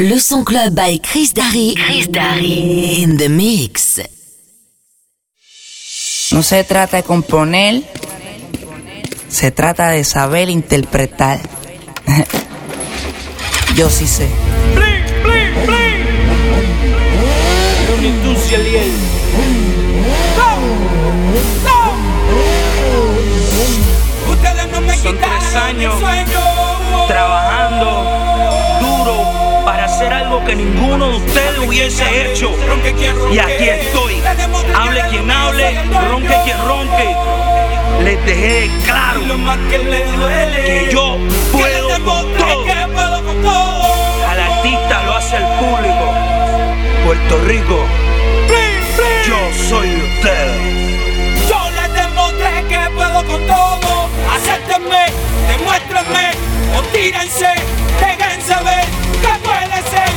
Le son club by Chris Darry. Chris Darry in the mix. No se trata de componer, se trata de saber interpretar. Yo sí sé. Bling, bling, bling. Ustedes no me Son quitaron tres años mi sueño. Que ninguno de ustedes hubiese hecho. Y aquí estoy. Hable quien hable, ronque quien ronque. Les dejé claro que yo puedo con todo. Al artista lo hace el público. Puerto Rico, yo soy de ustedes. Yo les demostré que puedo con todo. Acéptenme, demuéstrenme o tírense. Déjense ver que puede ser,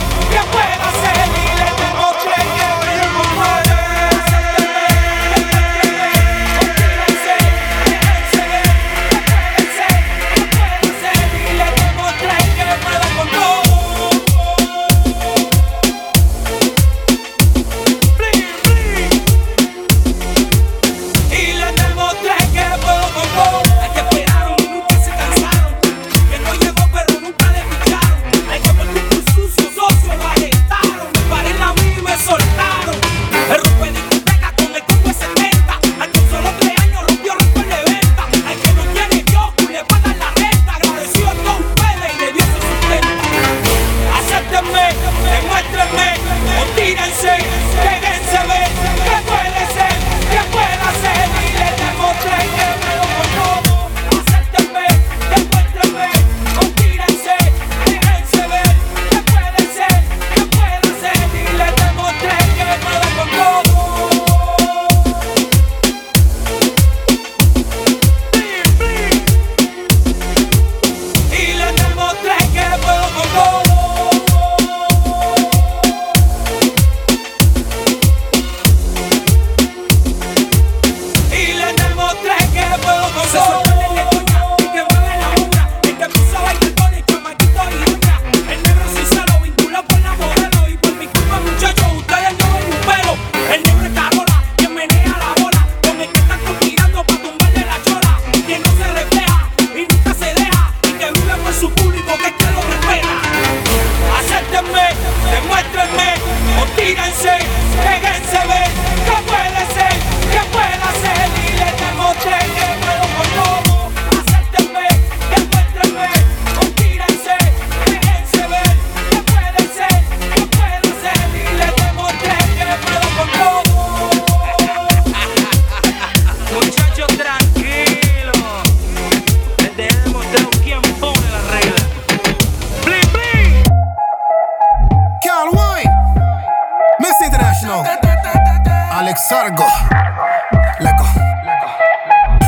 Leco.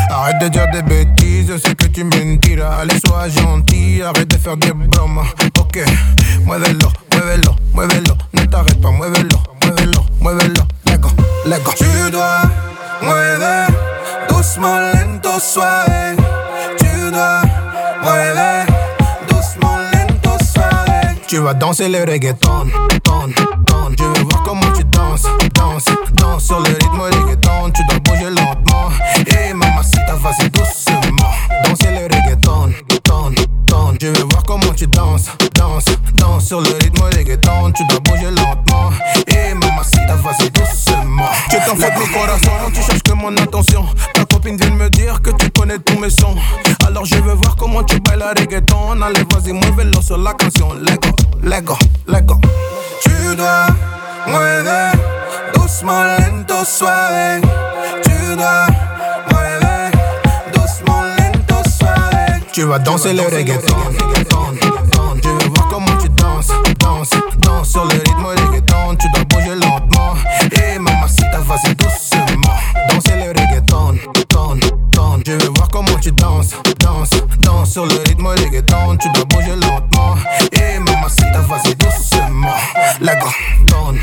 Arrête de dire des bêtises, c'est que tu mentiras. Allez, sois gentil, arrête de faire des bromas. Ok, muévelo, muévelo, muévelo. Ne t'arrête pas, muévelo, muévelo, muévelo. Lego, Lego. Tu dois muever, doucement, lento, suave. Tu dois muever, doucement, lento, suave. Tu vas danser le reggaeton, ton, ton. Je danses, danses sur le rythme reggaeton. Tu dois bouger lentement. Et mamacita, vas-y doucement. Danser le reggaeton, ton, ton. Je veux voir comment tu danses, danses, danses sur le rythme reggaeton. Tu dois bouger lentement. Et mamacita, vas-y doucement. Tu t'en fous de mes corazones, tu cherches que mon attention. Ta copine vient me dire que tu connais tous mes sons. Alors je veux voir comment tu bailes la reggaeton. Allez, vas-y, muévelo sur la canción. Lego, Lego, Lego. Tu dois doucement, lento, suave. Tu dois muever, doucement, lento, suave. Tu vas danser le reggaeton. Je veux voir comment tu danses, danses, danses sur le rythme reggaeton. Tu dois bouger lentement. Et mamacita, vas-y doucement. Danser le reggaeton, ton, ton. Je veux voir comment tu danses, danses, danses sur le rythme reggaeton. Tu dois bouger lentement. Et mamacita, vas-y doucement. Ton,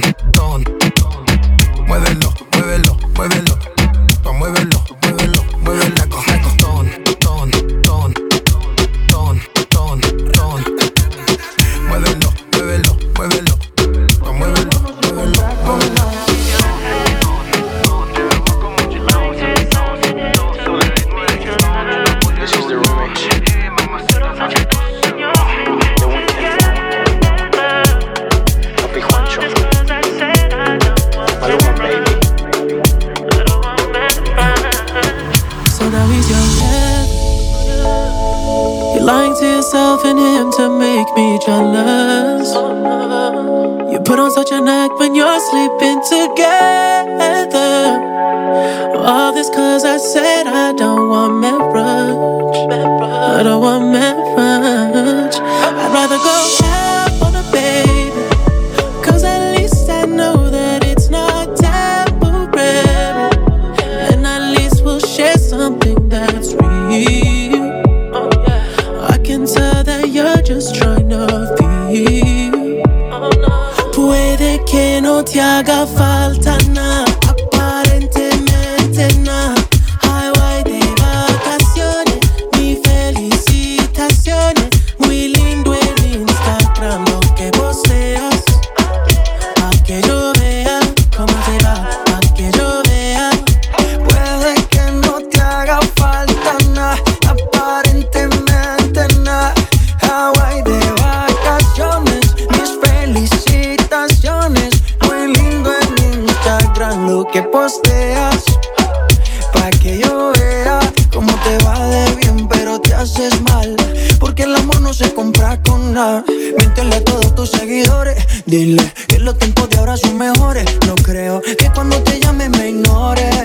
ton, ton. Muévelo, muévelo, muévelo. Haces mal. Porque el amor no se compra con nada. Míntele a todos tus seguidores. Dile que los tiempos de ahora son mejores. No creo que cuando te llame me ignores.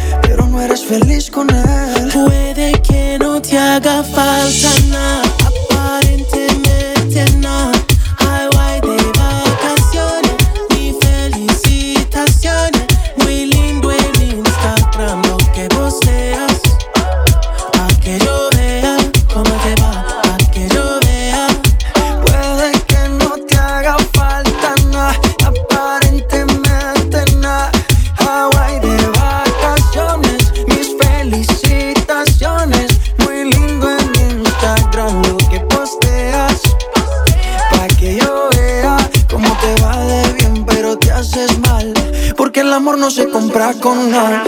Feliz con él. Puede que no te haga falta nada, no se compra con nada.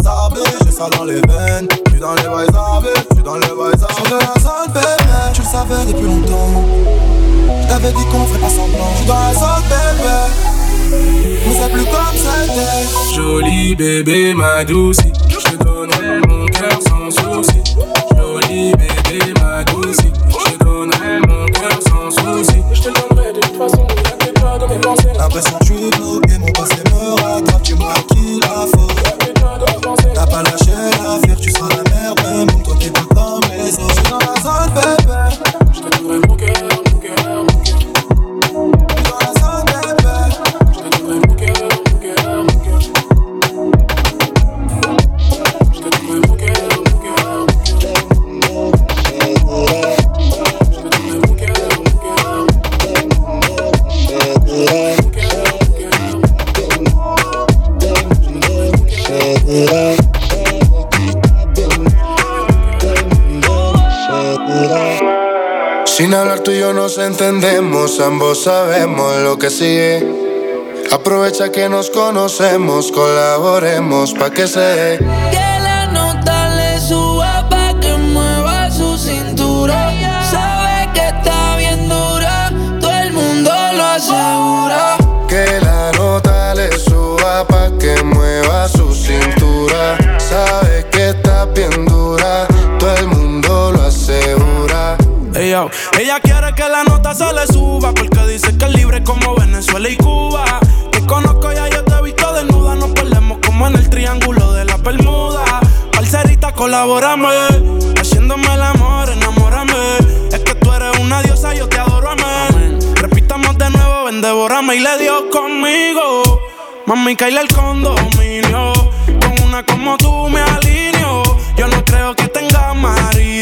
meilleurs j'ai ça dans les veines. J'suis dans les vrais arbres, j'suis dans les vrais arbres. J'suis de la zone, bébé, tu le savais depuis longtemps. J't'avais dit qu'on ferait pas semblant. J'suis dans la zone, bébé. On sait plus comme c'était. Joli bébé, ma douce, j'te donnerai mon cœur sans souci. Joli bébé, ma douce, j'te donnerai mon cœur sans souci. J'te donnerai de toute façon, ne t'inquiète pas dans mes pensées. L'impression que j'suis bloqué, mon passé me rattrape, tu m'as qui la faute. T'as pas lâché l'affaire, tu seras la merde, même toi qui pas comme les autres. Je suis dans la zone, entendemos, ambos sabemos lo que sigue. Aprovecha que nos conocemos, colaboremos pa' que se dé. Que la nota le suba pa' que mueva su cintura. Sabe que está bien dura, todo el mundo lo asegura. Que la nota le suba pa' que mueva su cintura. Sabe que está bien dura, todo el mundo. Ella quiere que la nota se le suba porque dice que es libre como Venezuela y Cuba. Te conozco ya, yo te he visto desnuda. Nos perdemos como en el triángulo de la Bermuda. Parcerita, colabórame. Haciéndome el amor, enamórame. Es que tú eres una diosa, yo te adoro, amén. Repitamos de nuevo, ven, devórame y le dio conmigo. Mami, caíle el condominio. Con una como tú me alineo. Yo no creo que tenga marido.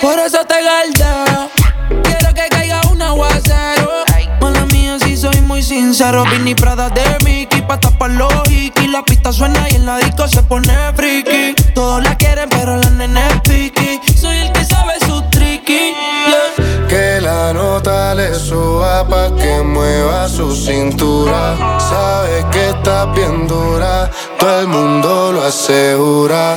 por eso te galdeo. Quiero que caiga un aguacero. Mala mía, si soy muy sincero. Vini Prada de Mickey pa' tapar los hikis. La pista suena y en la disco se pone friki. Todos la quieren, pero la nena es piqui. Soy el que sabe su tricky. yeah. Que la nota le suba pa' que mueva su cintura. Sabe que está bien dura, todo el mundo lo asegura.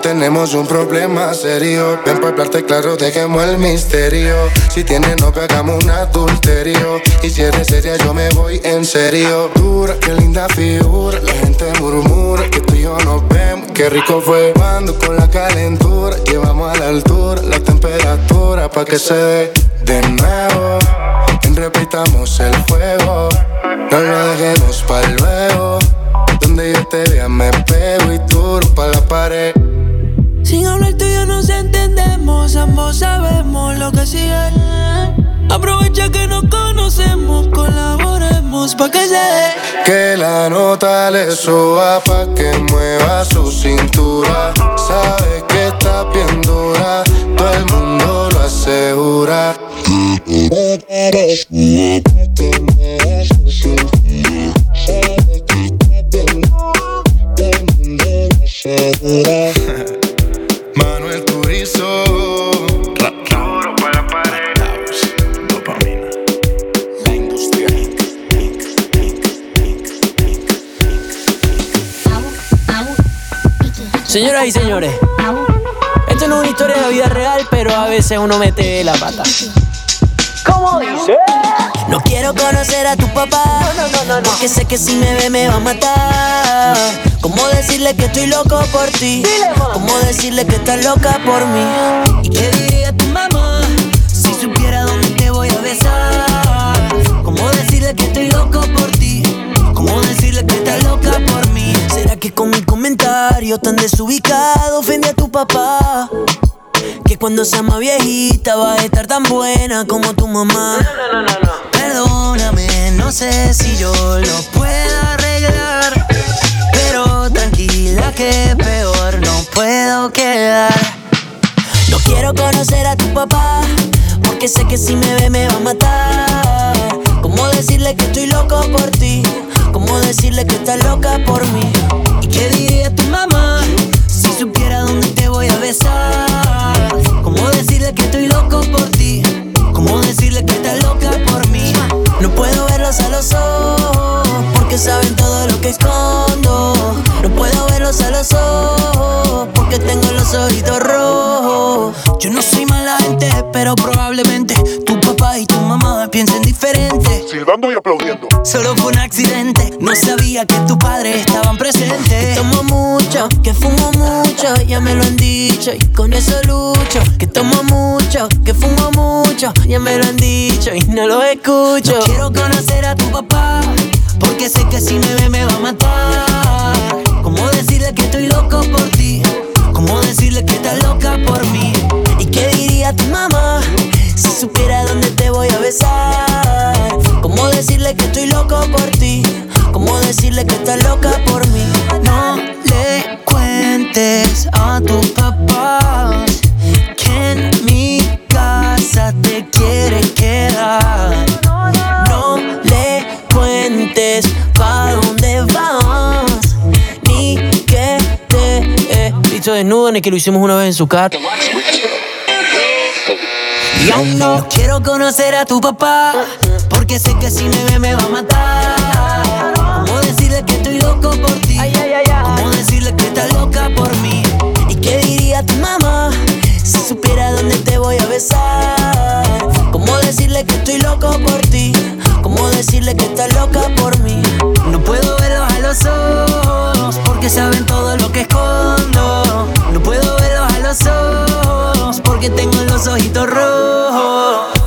Tenemos un problema serio. Ven para hablarte claro, dejemos el misterio. Si tienes novio, hagamos un adulterio. Y si eres seria, yo me voy en serio. Dura, qué linda figura. La gente murmura que tú y yo nos vemos. Qué rico fue cuando con la calentura. Llevamos a la altura la temperatura pa' que se dé de nuevo. Repitamos el juego. No lo dejemos para luego. Donde yo te vea me pego y tú pa' la pared. Entendemos, ambos sabemos lo que sigue. Aprovecha que nos conocemos, colaboremos pa' que se dé. Que la nota le suba pa' que mueva su cintura. Sabe que está bien dura, todo el mundo lo asegura. Señoras y señores, esto no es una historia de vida real, pero a veces uno mete la pata. ¿Cómo dice? No quiero conocer a tu papá. Porque sé que si me ve me va a matar. ¿Cómo decirle que estoy loco por ti? ¿Cómo decirle que estás loca por mí? ¿Y qué diría tu mamá si supiera dónde te voy a besar? ¿Cómo decirle que estoy loco por ti? ¿Cómo decirle que estás loca por mí? ¿Será que con mi comentario tan desubicado ofendí a tu papá? Que cuando sea más viejita va a estar tan buena como tu mamá. Perdóname, no sé si yo lo puedo arreglar. Pero tranquila que peor no puedo quedar. No quiero conocer a tu papá, porque sé que si me ve me va a matar. ¿Cómo decirle que estoy loco por ti? ¿Cómo decirle que estás loca por mí? ¿Y qué diría tu mamá si supiera dónde te voy a besar? ¿Cómo decirle que estoy loco por ti? ¿Cómo decirle que estás loca por mí? No puedo verlos a los ojos porque saben todo lo que escondo. No puedo verlos a los ojos porque tengo los ojitos rojos. Yo no soy mala gente, pero probablemente tu papá y tu mamá piensen diferente. Silbando y aplaudiendo. Solo fue un accidente, no sabía que tu padre estaban presentes. Que tomo mucho, que fumo mucho, ya me lo han dicho y con eso lucho. Que tomo mucho, que fumo mucho ya me lo han dicho y no lo escucho. Quiero conocer a tu papá, porque sé que si me ve me va a matar. ¿Cómo decirle que estoy loco por ti? ¿Cómo decirle que estás loca por mí? ¿Y qué diría tu mamá si supiera dónde te voy a besar? ¿Cómo decirle que estoy loco por ti? ¿Cómo decirle que estás loca por mí? No le cuentes a tus papás que en mi casa te quieres quedar. No le cuentes pa' dónde vas, ni que te he visto desnudo, ni que lo hicimos una vez en su casa. Y aún no quiero conocer a tu papá, porque sé que si me ve me va a matar. ¿Cómo decirle que estoy loco por ti? ¿Cómo decirle que estás loca por mí? ¿Y qué diría tu mamá si supiera dónde te voy a besar? ¿Cómo decirle que estoy loco por ti? ¿Cómo decirle que estás loca por mí? No puedo verlos a los ojos, porque saben todo lo que escondo. No puedo verlos a los ojos, porque tengo los ojitos rojos.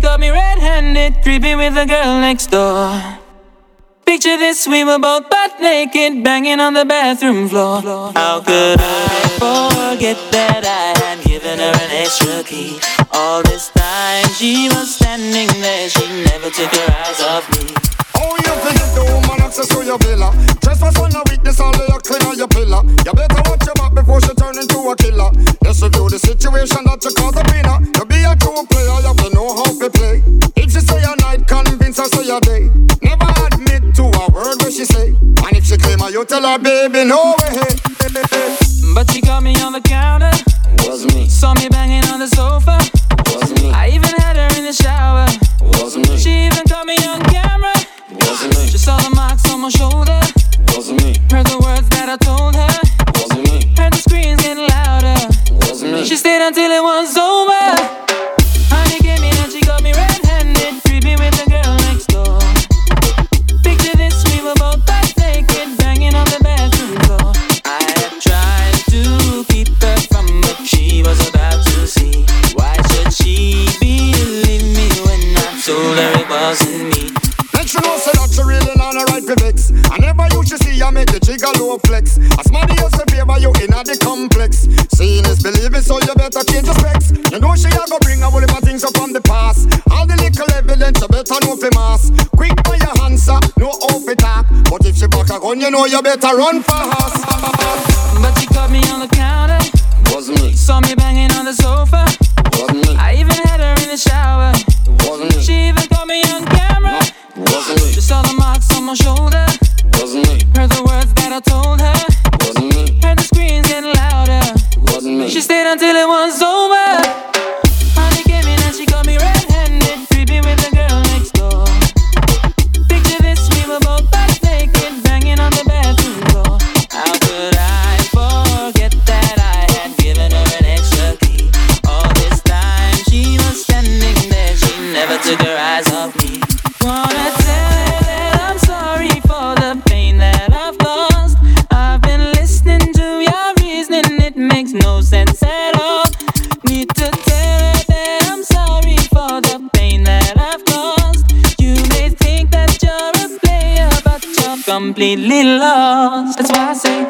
Got me red handed, creeping with the girl next door. Picture this, we were both butt naked, banging on the bathroom floor. How could I forget that I had given her an extra key? All this time she was standing there, she never took her eyes off me. How you forget the woman access to your villa? Trespass on a weakness, all clean on your pillar. You better watch your back before she turn into a killer. Let's review the situation that you call the winner. To be a true player, you know how to play. If she say a night, convince her say a day. Never admit to a word what she say. And if she claim her, you tell her, baby, no way. But she got me on the counter. Was me. Saw me banging on the sofa. Was me. I even had her in the shower. Was me. She even caught me on camera. Was me. She saw the marks on my shoulder. Know you better run fast. Completely lost. That's why I say,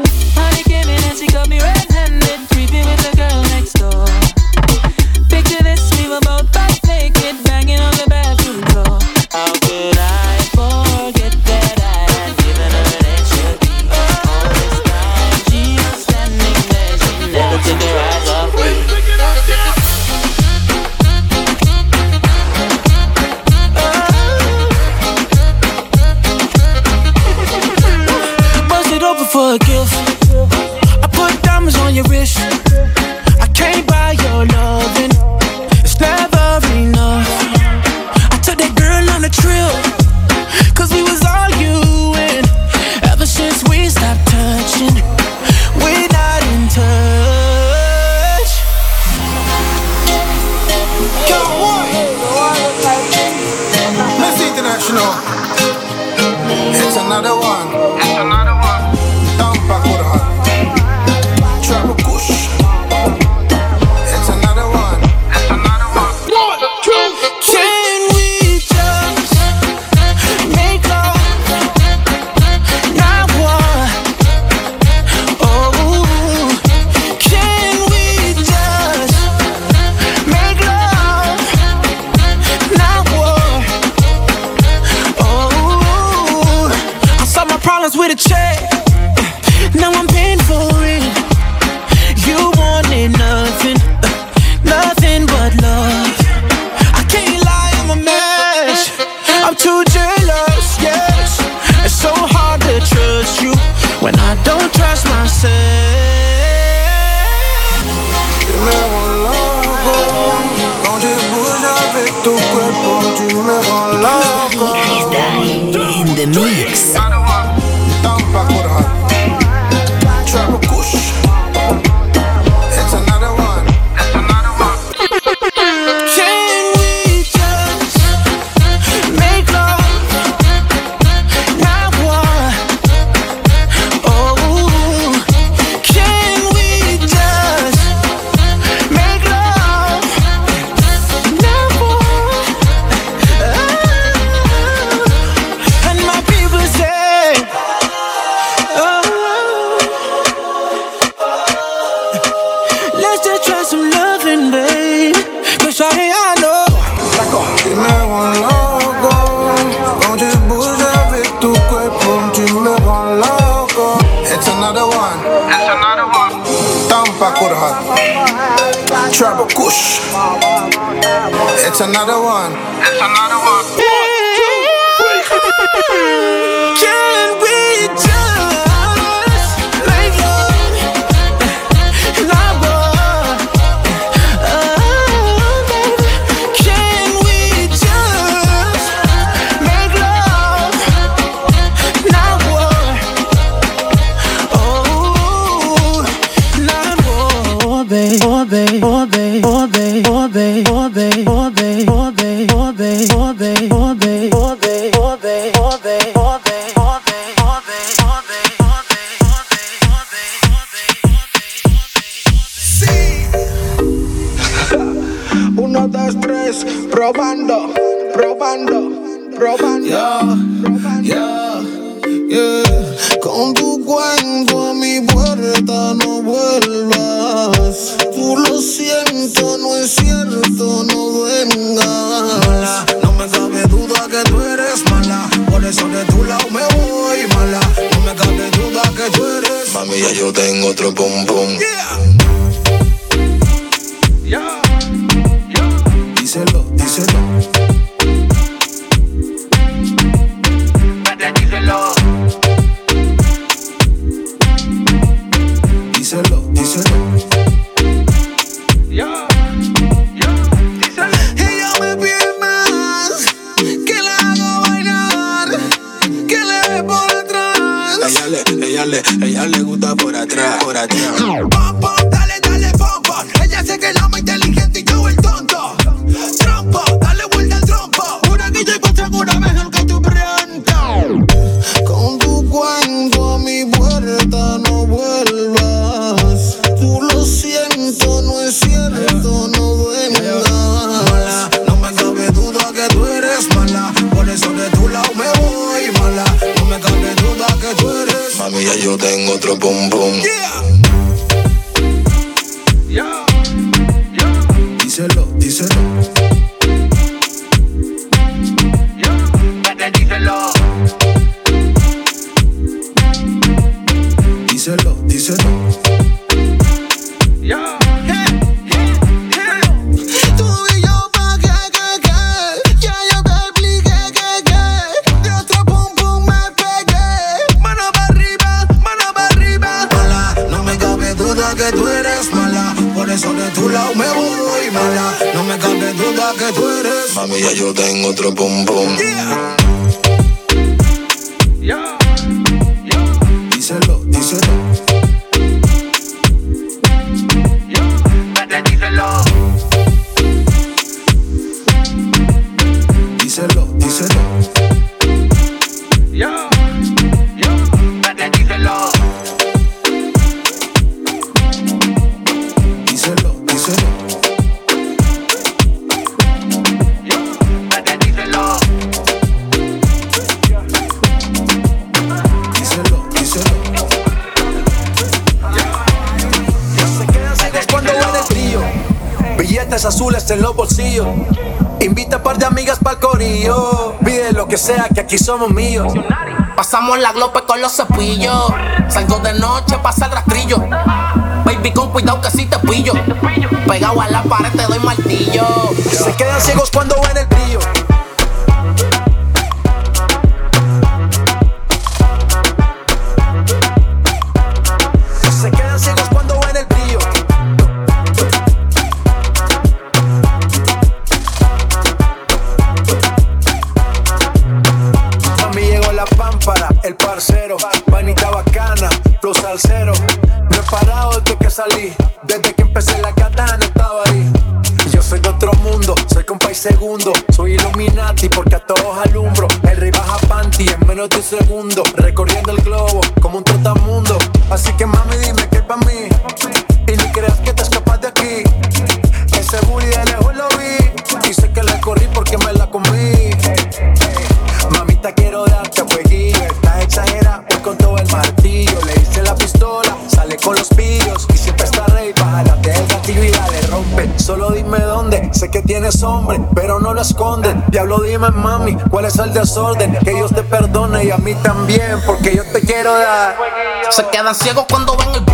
yo tengo otro pum pum. aquí somos míos. Pasamos la glope con los cepillos. Salgo de noche, pasa el rastrillo. Baby, con cuidado que si te pillo. Pegado a la pared te doy martillo. Se quedan ciegos cuando ven el desorden. Que Dios te perdone y a mí también, porque yo te quiero dar. Se quedan ciegos cuando ven el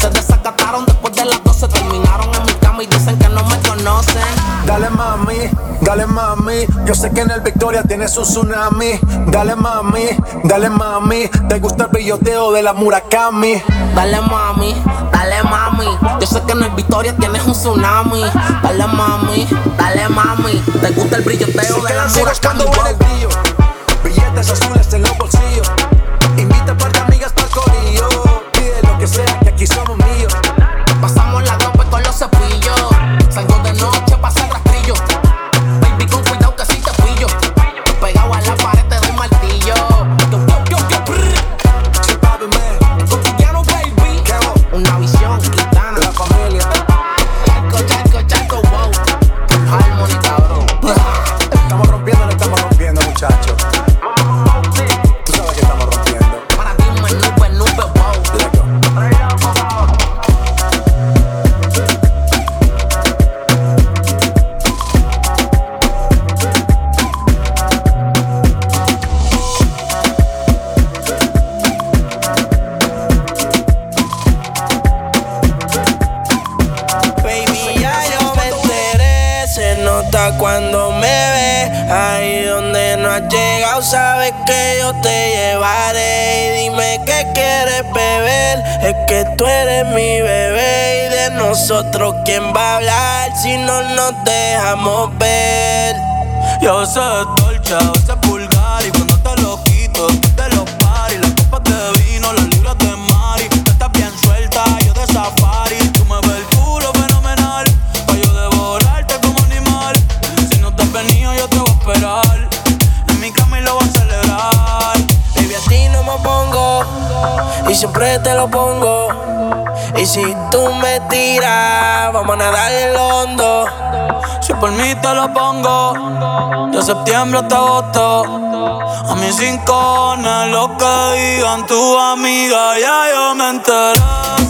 Se desacataron después de las 12, terminaron en mi cama y dicen que no me conocen. Dale mami, dale mami, yo sé que en el Victoria tienes un tsunami. Dale mami, dale mami, te gusta el brilloteo de la Murakami. Dale mami, dale mami, yo sé que en el Victoria tienes un tsunami. Dale mami, dale mami, te gusta el brilloteo de la Murakami. en el brillo, billetes azules en los bolsillos. nosotros quién va a hablar si no nos dejamos ver. Yo soy dolce, yo soy septiembre hasta votó. A mis cinco lo que digan tu amiga, ya yo me enteré.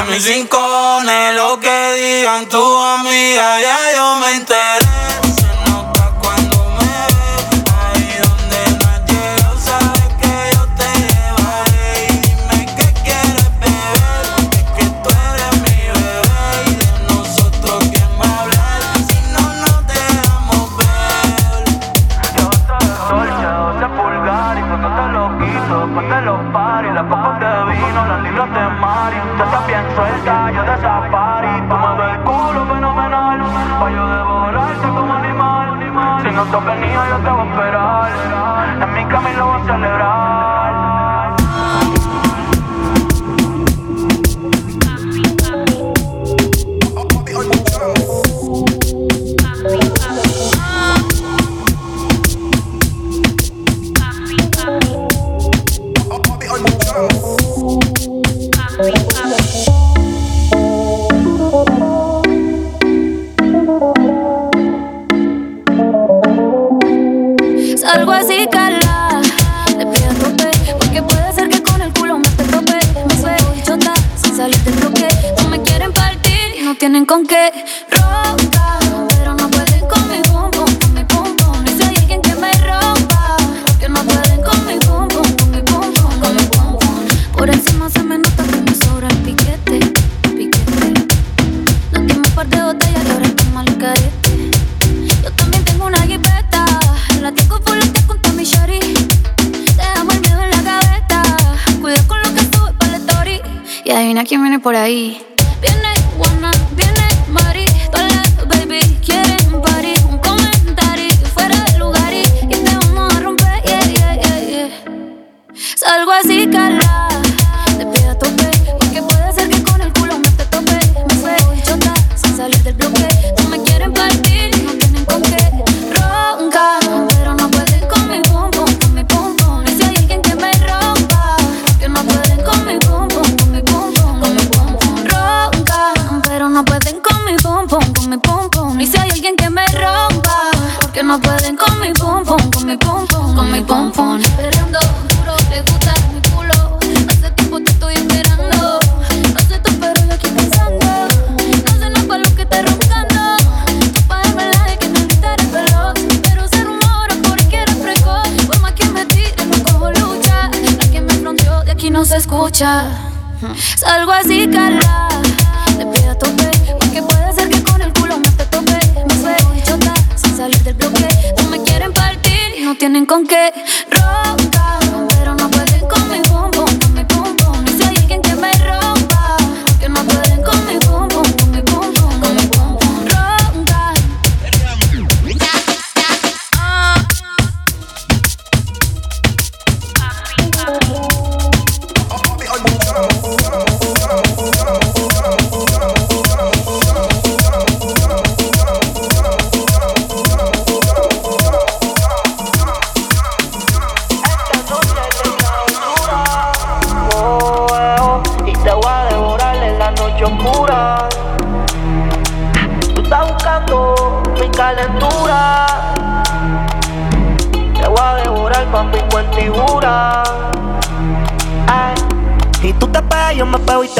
Ya mis rincones, lo que digan tu amiga, ya yo me enteré. Adivina quién viene por ahí. Viene Juana, viene Mari. Todas las baby quieren party. Un comentario fuera del lugar y, y te vamos a romper. Yeah, yeah, yeah, yeah. Salgo así, cala. Mi. Esperando duro, le gusta mi culo. Hace tiempo te estoy esperando. No sé tú, pero yo aquí pensando. No sé nada para lo que te roncando. Tu padre me la de que te gritaré veloz. Pero se rumora porque eres precoz. Por más que me tire, no cojo lucha. La que me fronteó de aquí no se escucha. Salgo así, cala. Le pido a tope. Porque puede ser que con el culo me te tope. Me fue chota sin salir del bloque. No me quieren partir y no tienen con qué.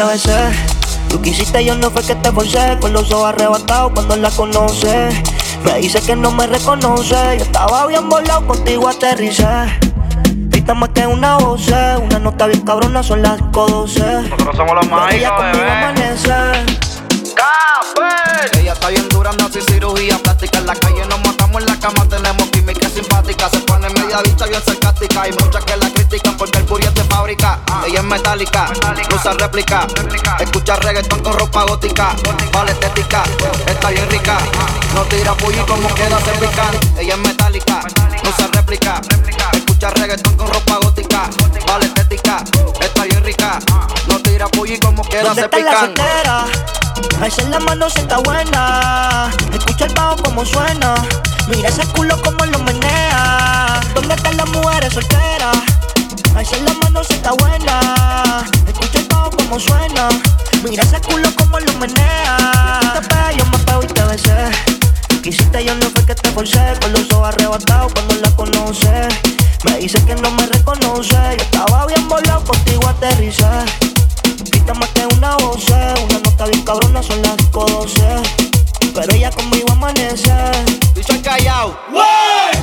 Te besé. Tú quisiste, yo no fue que te forcé. Con los ojos arrebatados cuando la conoces. Me dice que no me reconoce. Yo estaba bien volado, contigo aterricé. Grita más que una voz, una nota bien cabrona, son las 12. Nosotros somos los Pero ella conmigo bebé. amanece. Ella está bien dura, no hace cirugía plástica. En la calle nos matamos en la cama, tenemos química simpática. Se pone media bicha bien sarcástica. Hay muchas que la critican porque el booty es de fábrica. Ella es metálica, usa réplica. Escucha reggaetón con ropa gótica. Vale estética, está bien rica. No tira pulli como queda se pican. Ella es metálica, usa réplica. Escucha reggaetón con ropa gótica. Vale estética, está bien rica. No tira pulli como queda ¿Dónde se la pican. Alza la mano si está buena. Escucha el bajo como suena. Mira ese culo como lo menea. ¿Dónde están las mujeres solteras? Alza la mano si está buena. Escucha el bajo como suena. Mira ese culo como lo menea. Tú te pegas, yo me pego y te besé. Quisiste, yo no fue que te forcé. Con los ojos arrebatados cuando la conoces. Me dice que no me reconoce. Yo estaba bien volado, contigo aterricé. Grita más que una voz, una nota bien cabrona, son las 12. Pero ella conmigo amanece. Bicho el callao.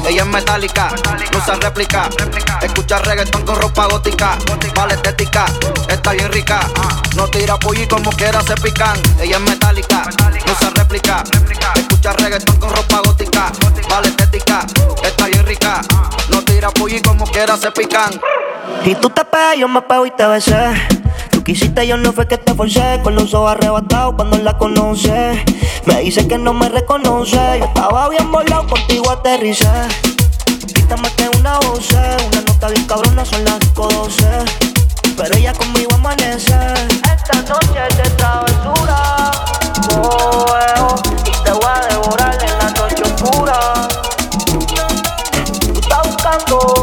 Ella es metálica, no usa réplica. Escucha reggaetón con ropa gótica. Vale estética, está bien rica. No tira pulli como quiera se pican. Ella es metálica, no usa réplica y tú te pegas, yo me pego y te besé. Tú quisiste, yo no fue que te forcé. Con los ojos arrebatados cuando la conoce. Me dice que no me reconoce. Yo estaba bien volado, contigo aterricé. Quítame que una voz, una nota bien cabrona, son las 12. Pero ella conmigo amanece. Esta noche es de travesura. Oh, eh, oh. loco.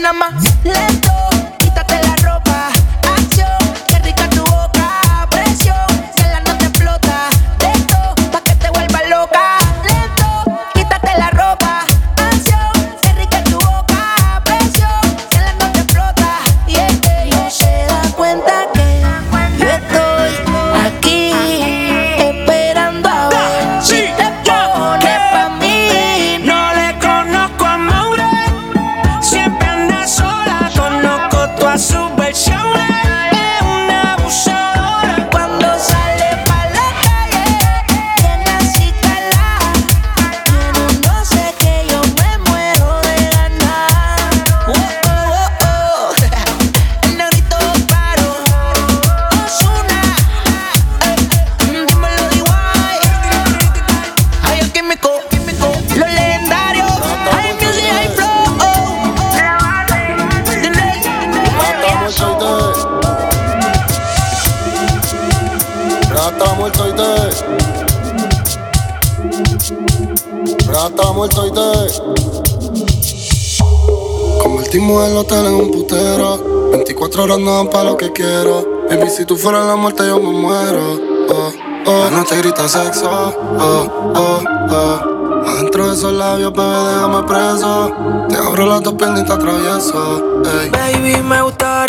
dynamite. Baby, si tú fueras la muerte, yo me muero. Oh, oh. La noche grita sexo. Oh, oh, oh. Adentro de esos labios, bebé, déjame preso. Te abro las dos piernas y te atravieso. Baby, me gusta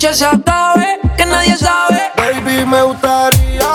noche se acabe, que nadie sabe. Baby, me gustaría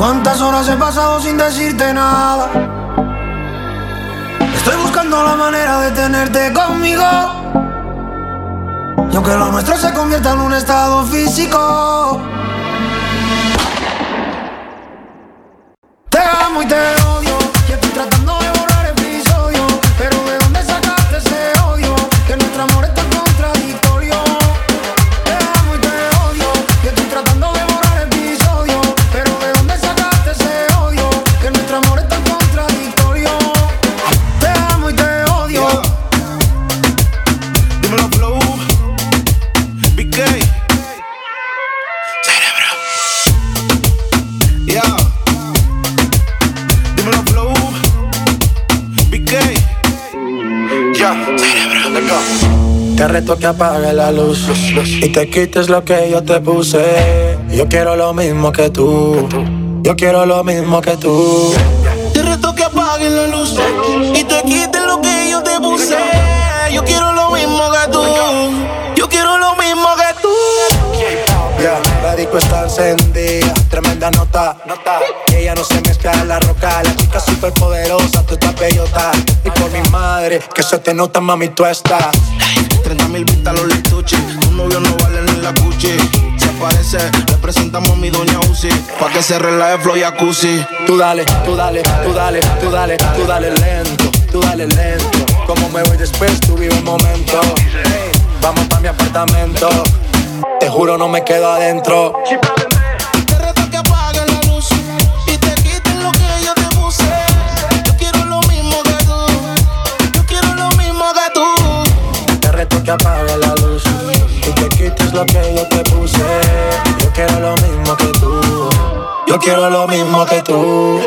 ¿Cuántas horas he pasado sin decirte nada? Estoy buscando la manera de tenerte conmigo. Y aunque lo nuestro se convierta en un estado físico. Apague la luz y te quites lo que yo te puse. Yo quiero lo mismo que tú. Yo quiero lo mismo que tú. Te reto que apagues la luz y te quites lo que yo te puse. Yo quiero lo mismo que tú. Yo quiero lo mismo que tú. Ya, la disco está encendida, tremenda nota, nota. Ella no se mezcla en la roca, la chica súper poderosa, tú estás bellota. Y por mi madre, que se te nota, mami, tú estás. 30 mil vistas los lituchi. Tu novio no vale ni la cuchi. Se aparece, le presentamos a mi doña Uzi. Pa' que se relaje flow y jacuzzi. Tú dale, tú dale, tú dale, tú dale, tú dale lento, tú dale lento. Como me voy después, tú vive el momento. Vamos pa' mi apartamento. Te juro, no me quedo adentro. Que la luz y te quites lo que yo te puse. Yo quiero lo mismo que tú. Yo quiero lo mismo que tú.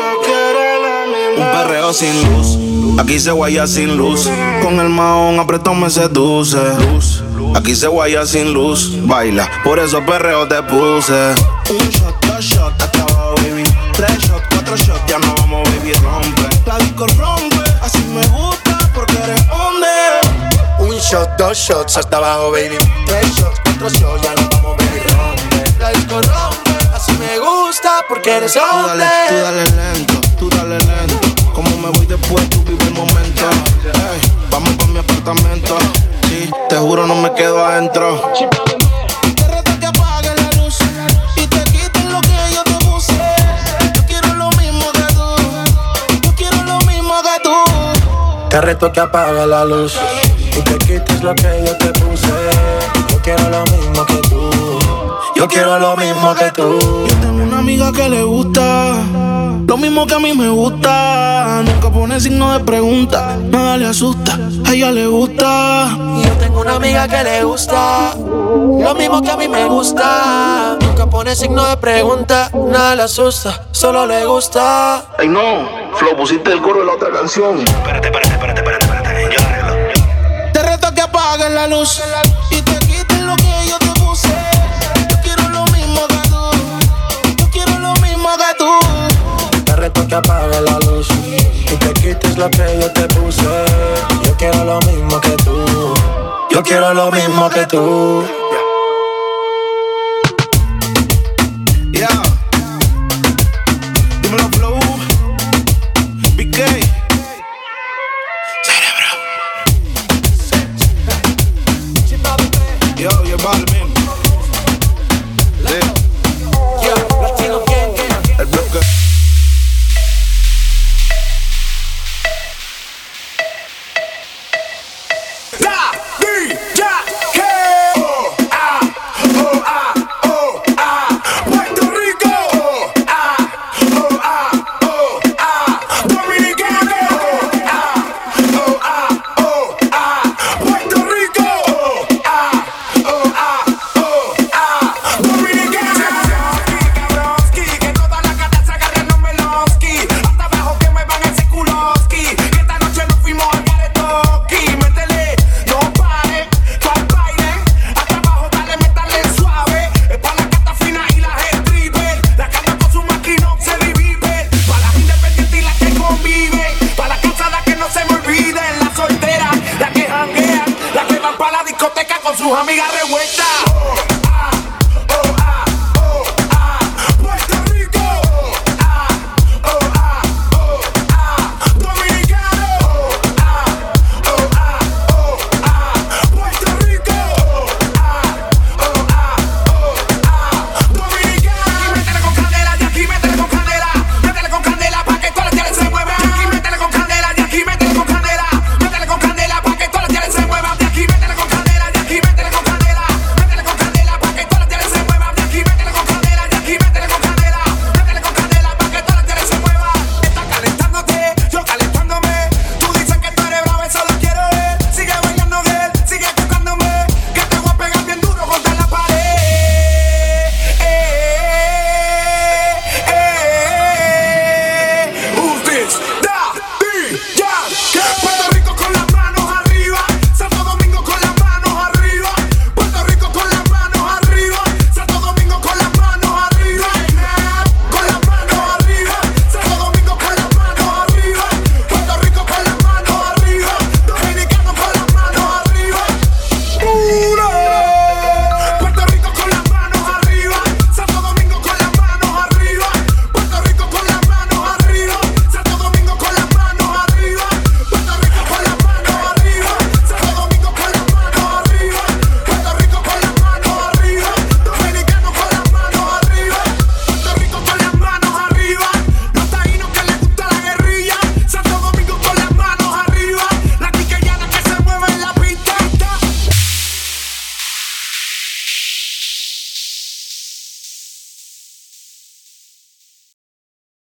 Un perreo sin luz. Aquí se guaya sin luz. Con el maón apretón me seduce. Aquí se guaya sin luz. Baila, por eso perreo te puse. Shot, dos shots hasta abajo, baby. Tres shots, cuatro shots, ya no vamos, baby, rompe. La disco rompe, así me gusta porque eres Tú hombre. dale, tú dale lento, tú dale lento. Como me voy después, tú vive el momento. Vamos pa' mi apartamento. Sí, te juro, no me quedo adentro. Te reto que apagues la luz y te quites lo que yo te puse. Yo quiero lo mismo que tú. Yo quiero lo mismo que tú. Yo te puse. Yo quiero lo mismo que tú. Yo quiero lo mismo que tú. Yo tengo una amiga que le gusta lo mismo que a mí me gusta. Nunca pone signo de pregunta, nada le asusta. A ella le gusta. Yo tengo una amiga que le gusta lo mismo que a mí me gusta. Nunca pone signo de pregunta, nada le asusta, solo le gusta. Ay no, Flo, pusiste el coro de la otra canción. Espérate, espérate, espérate, espérate. Apagues la luz y te quites lo que yo te puse. Yo quiero lo mismo que tú. Yo quiero lo mismo que tú. Te reto que apague la luz y te quites lo que yo te puse. Yo quiero lo mismo que tú. Yo quiero lo mismo que tú.